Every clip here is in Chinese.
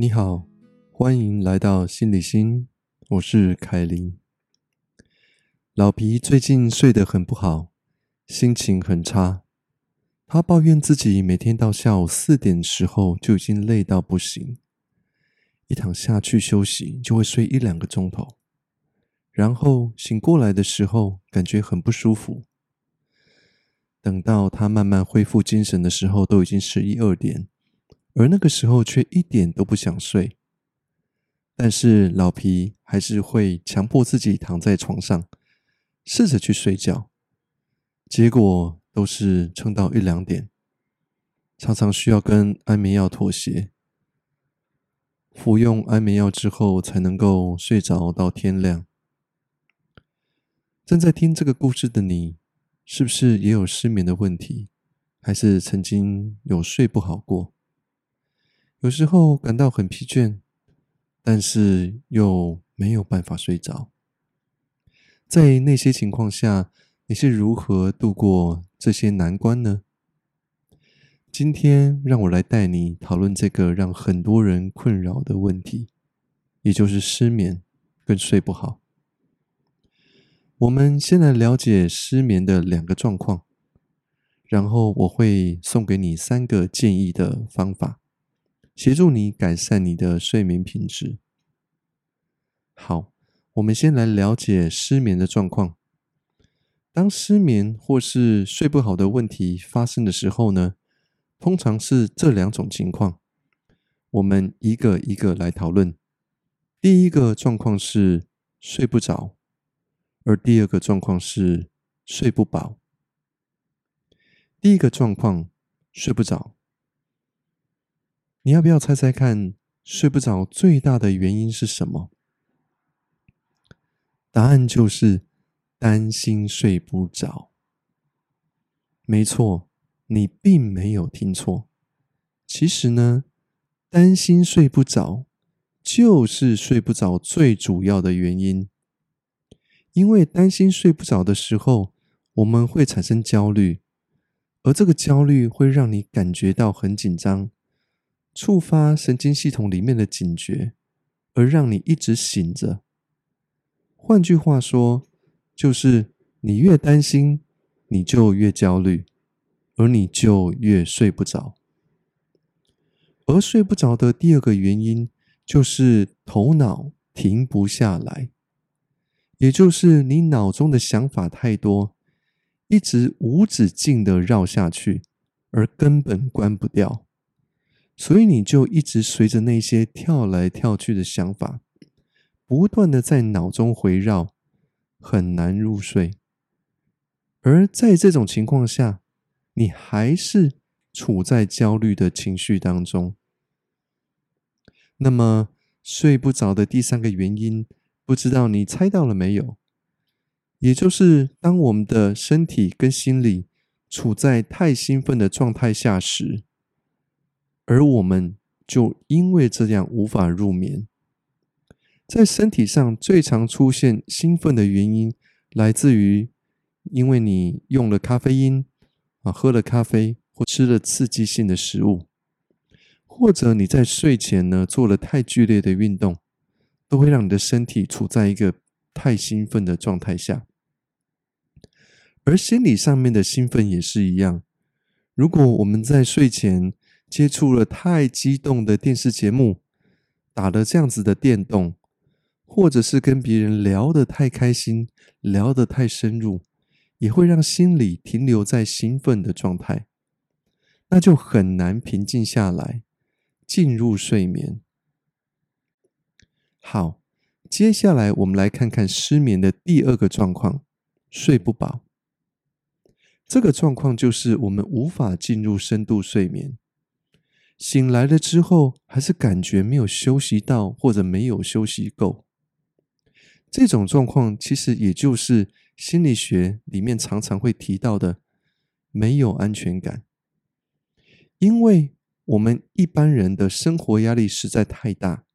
你好，欢迎来到心理心，我是凯琳。老皮最近睡得很不好，心情很差。他抱怨自己每天到下午四点时候就已经累到不行，一躺下去休息就会睡一两个钟头，然后醒过来的时候感觉很不舒服。等到他慢慢恢复精神的时候，都已经十一二点。而那个时候却一点都不想睡，但是老皮还是会强迫自己躺在床上，试着去睡觉，结果都是撑到一两点，常常需要跟安眠药妥协，服用安眠药之后才能够睡着到天亮。正在听这个故事的你，是不是也有失眠的问题，还是曾经有睡不好过？有时候感到很疲倦，但是又没有办法睡着。在那些情况下，你是如何度过这些难关呢？今天让我来带你讨论这个让很多人困扰的问题，也就是失眠跟睡不好。我们先来了解失眠的两个状况，然后我会送给你三个建议的方法。协助你改善你的睡眠品质。好，我们先来了解失眠的状况。当失眠或是睡不好的问题发生的时候呢，通常是这两种情况。我们一个一个来讨论。第一个状况是睡不着，而第二个状况是睡不饱。第一个状况睡不着。你要不要猜猜看，睡不着最大的原因是什么？答案就是担心睡不着。没错，你并没有听错。其实呢，担心睡不着就是睡不着最主要的原因。因为担心睡不着的时候，我们会产生焦虑，而这个焦虑会让你感觉到很紧张。触发神经系统里面的警觉，而让你一直醒着。换句话说，就是你越担心，你就越焦虑，而你就越睡不着。而睡不着的第二个原因，就是头脑停不下来，也就是你脑中的想法太多，一直无止境的绕下去，而根本关不掉。所以你就一直随着那些跳来跳去的想法，不断的在脑中回绕，很难入睡。而在这种情况下，你还是处在焦虑的情绪当中。那么睡不着的第三个原因，不知道你猜到了没有？也就是当我们的身体跟心理处在太兴奋的状态下时。而我们就因为这样无法入眠，在身体上最常出现兴奋的原因，来自于因为你用了咖啡因啊，喝了咖啡或吃了刺激性的食物，或者你在睡前呢做了太剧烈的运动，都会让你的身体处在一个太兴奋的状态下。而心理上面的兴奋也是一样，如果我们在睡前，接触了太激动的电视节目，打了这样子的电动，或者是跟别人聊得太开心，聊得太深入，也会让心里停留在兴奋的状态，那就很难平静下来，进入睡眠。好，接下来我们来看看失眠的第二个状况——睡不饱。这个状况就是我们无法进入深度睡眠。醒来了之后，还是感觉没有休息到，或者没有休息够。这种状况其实也就是心理学里面常常会提到的没有安全感。因为我们一般人的生活压力实在太大，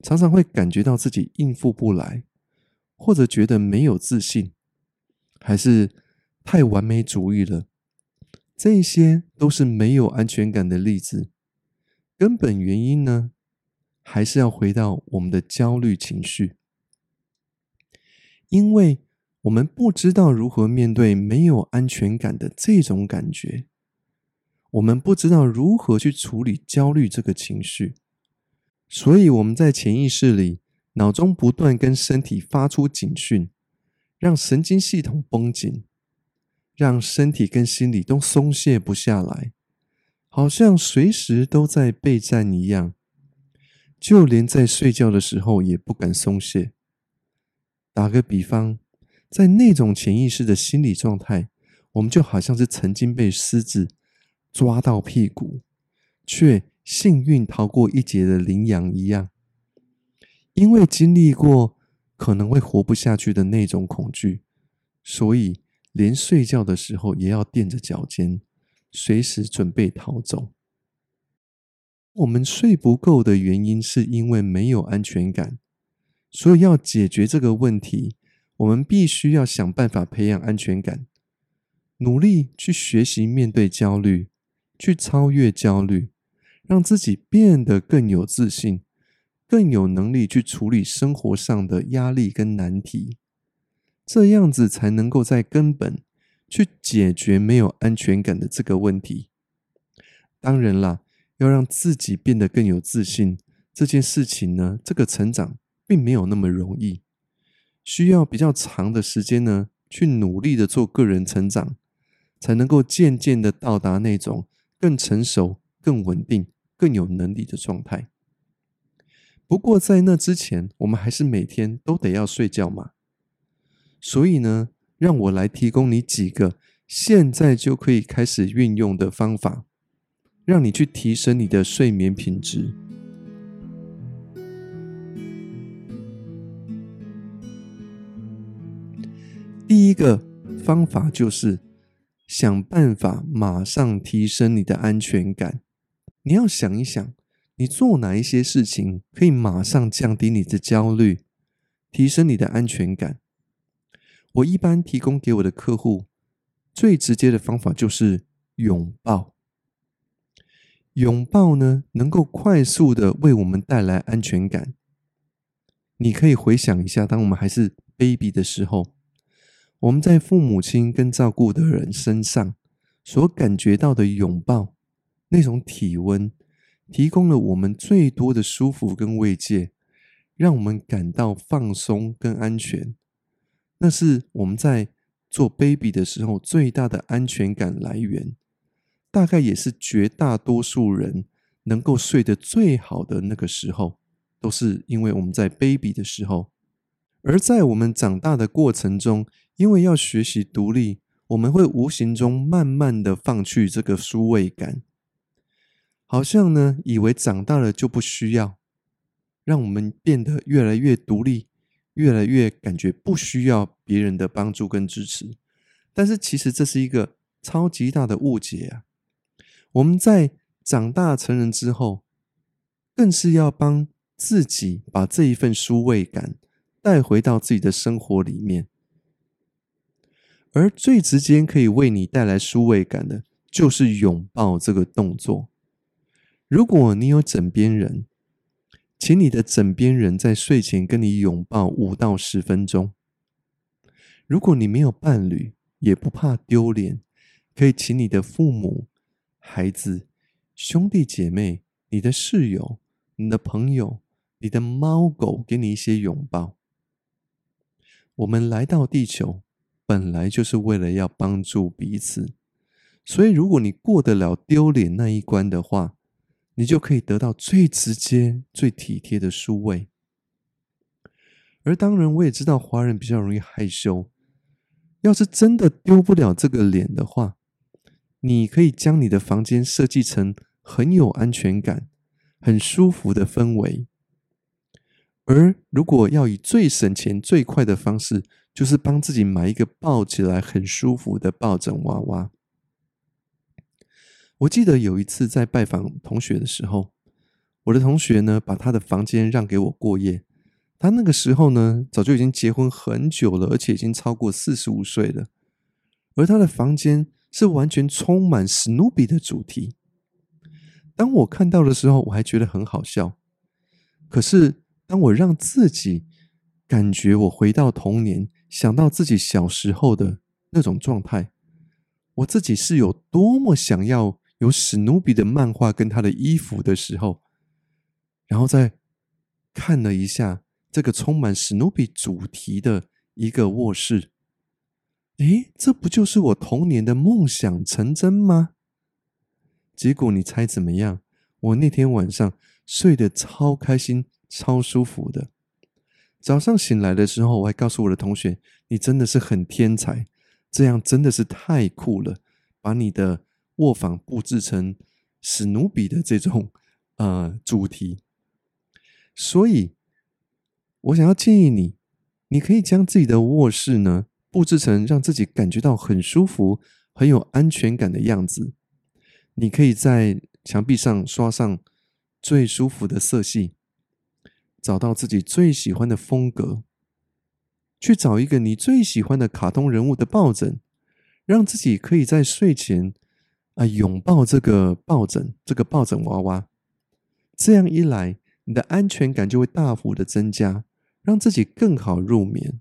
常常会感觉到自己应付不来，或者觉得没有自信，还是太完美主义了。这些都是没有安全感的例子。根本原因呢，还是要回到我们的焦虑情绪，因为我们不知道如何面对没有安全感的这种感觉，我们不知道如何去处理焦虑这个情绪，所以我们在潜意识里，脑中不断跟身体发出警讯，让神经系统绷紧，让身体跟心理都松懈不下来。好像随时都在备战一样，就连在睡觉的时候也不敢松懈。打个比方，在那种潜意识的心理状态，我们就好像是曾经被狮子抓到屁股，却幸运逃过一劫的羚羊一样。因为经历过可能会活不下去的那种恐惧，所以连睡觉的时候也要垫着脚尖。随时准备逃走。我们睡不够的原因是因为没有安全感，所以要解决这个问题，我们必须要想办法培养安全感，努力去学习面对焦虑，去超越焦虑，让自己变得更有自信，更有能力去处理生活上的压力跟难题，这样子才能够在根本。去解决没有安全感的这个问题。当然啦，要让自己变得更有自信，这件事情呢，这个成长并没有那么容易，需要比较长的时间呢，去努力的做个人成长，才能够渐渐的到达那种更成熟、更稳定、更有能力的状态。不过在那之前，我们还是每天都得要睡觉嘛，所以呢。让我来提供你几个现在就可以开始运用的方法，让你去提升你的睡眠品质。第一个方法就是想办法马上提升你的安全感。你要想一想，你做哪一些事情可以马上降低你的焦虑，提升你的安全感？我一般提供给我的客户最直接的方法就是拥抱。拥抱呢，能够快速的为我们带来安全感。你可以回想一下，当我们还是 baby 的时候，我们在父母亲跟照顾的人身上所感觉到的拥抱，那种体温，提供了我们最多的舒服跟慰藉，让我们感到放松跟安全。那是我们在做 baby 的时候最大的安全感来源，大概也是绝大多数人能够睡得最好的那个时候，都是因为我们在 baby 的时候。而在我们长大的过程中，因为要学习独立，我们会无形中慢慢的放弃这个舒慰感，好像呢，以为长大了就不需要，让我们变得越来越独立。越来越感觉不需要别人的帮助跟支持，但是其实这是一个超级大的误解啊！我们在长大成人之后，更是要帮自己把这一份舒慰感带回到自己的生活里面，而最直接可以为你带来舒慰感的，就是拥抱这个动作。如果你有枕边人，请你的枕边人在睡前跟你拥抱五到十分钟。如果你没有伴侣，也不怕丢脸，可以请你的父母、孩子、兄弟姐妹、你的室友、你的朋友、你的猫狗给你一些拥抱。我们来到地球，本来就是为了要帮助彼此，所以如果你过得了丢脸那一关的话，你就可以得到最直接、最体贴的舒慰。而当然，我也知道华人比较容易害羞。要是真的丢不了这个脸的话，你可以将你的房间设计成很有安全感、很舒服的氛围。而如果要以最省钱、最快的方式，就是帮自己买一个抱起来很舒服的抱枕娃娃。我记得有一次在拜访同学的时候，我的同学呢把他的房间让给我过夜。他那个时候呢早就已经结婚很久了，而且已经超过四十五岁了。而他的房间是完全充满史努比的主题。当我看到的时候，我还觉得很好笑。可是当我让自己感觉我回到童年，想到自己小时候的那种状态，我自己是有多么想要有史努比的漫画跟他的衣服的时候，然后再看了一下这个充满史努比主题的一个卧室，诶，这不就是我童年的梦想成真吗？结果你猜怎么样？我那天晚上睡得超开心、超舒服的。早上醒来的时候，我还告诉我的同学：“你真的是很天才，这样真的是太酷了！把你的卧房布置成史努比的这种呃主题。”所以，我想要建议你，你可以将自己的卧室呢布置成让自己感觉到很舒服、很有安全感的样子。你可以在墙壁上刷上最舒服的色系，找到自己最喜欢的风格，去找一个你最喜欢的卡通人物的抱枕，让自己可以在睡前啊拥抱这个抱枕，这个抱枕娃娃。这样一来，你的安全感就会大幅的增加，让自己更好入眠。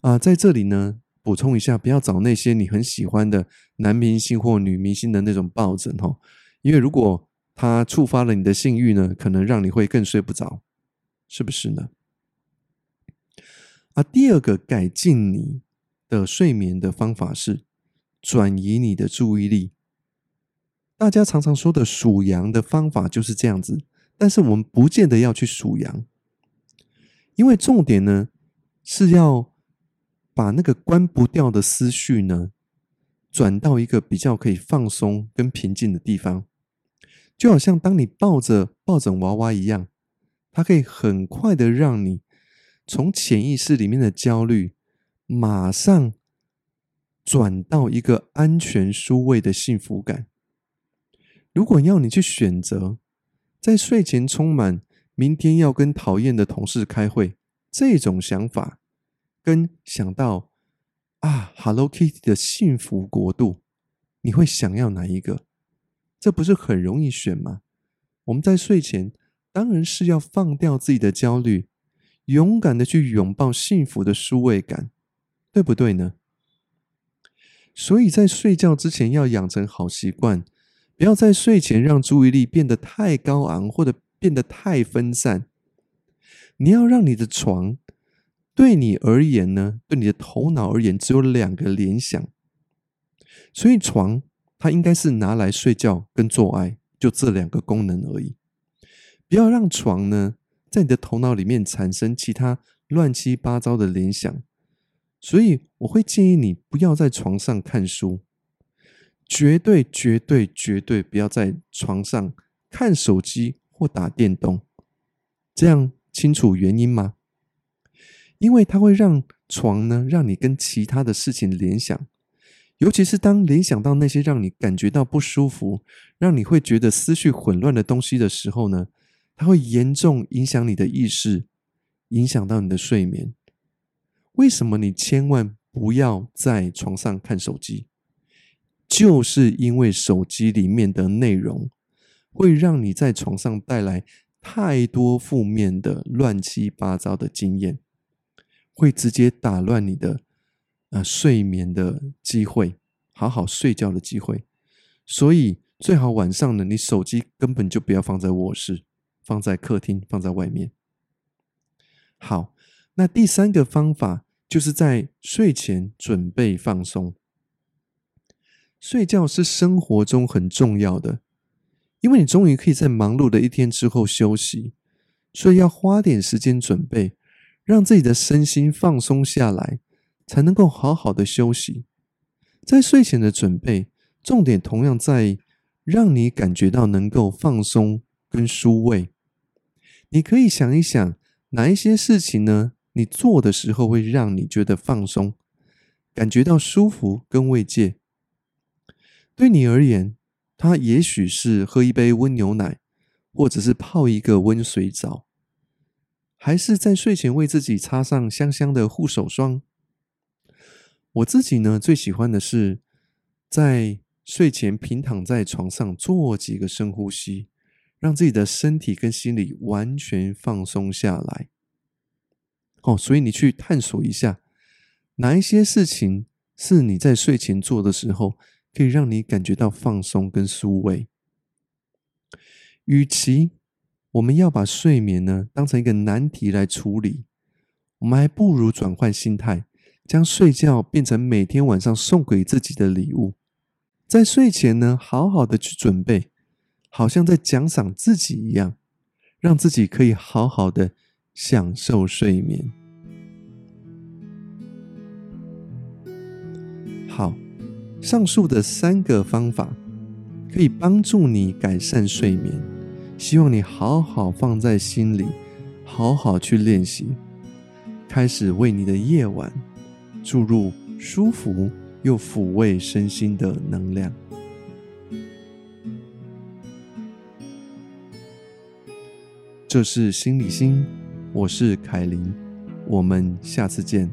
啊，在这里呢。补充一下，不要找那些你很喜欢的男明星或女明星的那种抱枕哦，因为如果它触发了你的性欲呢，可能让你会更睡不着，是不是呢？啊，第二个改进你的睡眠的方法是转移你的注意力。大家常常说的数羊的方法就是这样子，但是我们不见得要去数羊，因为重点呢是要。把那个关不掉的思绪呢，转到一个比较可以放松跟平静的地方，就好像当你抱着抱枕娃娃一样，它可以很快的让你从潜意识里面的焦虑，马上转到一个安全舒慰的幸福感。如果要你去选择，在睡前充满明天要跟讨厌的同事开会这种想法。跟想到啊，Hello Kitty 的幸福国度，你会想要哪一个？这不是很容易选吗？我们在睡前当然是要放掉自己的焦虑，勇敢的去拥抱幸福的舒慰感，对不对呢？所以在睡觉之前要养成好习惯，不要在睡前让注意力变得太高昂或者变得太分散。你要让你的床。对你而言呢？对你的头脑而言，只有两个联想。所以床它应该是拿来睡觉跟做爱，就这两个功能而已。不要让床呢在你的头脑里面产生其他乱七八糟的联想。所以我会建议你不要在床上看书，绝对绝对绝对不要在床上看手机或打电动。这样清楚原因吗？因为它会让床呢，让你跟其他的事情联想，尤其是当联想到那些让你感觉到不舒服、让你会觉得思绪混乱的东西的时候呢，它会严重影响你的意识，影响到你的睡眠。为什么你千万不要在床上看手机？就是因为手机里面的内容会让你在床上带来太多负面的、乱七八糟的经验。会直接打乱你的呃睡眠的机会，好好睡觉的机会。所以最好晚上呢，你手机根本就不要放在卧室，放在客厅，放在外面。好，那第三个方法就是在睡前准备放松。睡觉是生活中很重要的，因为你终于可以在忙碌的一天之后休息，所以要花点时间准备。让自己的身心放松下来，才能够好好的休息。在睡前的准备，重点同样在让你感觉到能够放松跟舒慰。你可以想一想，哪一些事情呢？你做的时候会让你觉得放松，感觉到舒服跟慰藉。对你而言，它也许是喝一杯温牛奶，或者是泡一个温水澡。还是在睡前为自己擦上香香的护手霜。我自己呢，最喜欢的是在睡前平躺在床上做几个深呼吸，让自己的身体跟心理完全放松下来。哦，所以你去探索一下，哪一些事情是你在睡前做的时候，可以让你感觉到放松跟舒慰。与其我们要把睡眠呢当成一个难题来处理，我们还不如转换心态，将睡觉变成每天晚上送给自己的礼物，在睡前呢好好的去准备，好像在奖赏自己一样，让自己可以好好的享受睡眠。好，上述的三个方法可以帮助你改善睡眠。希望你好好放在心里，好好去练习，开始为你的夜晚注入舒服又抚慰身心的能量。这是心理心，我是凯琳，我们下次见。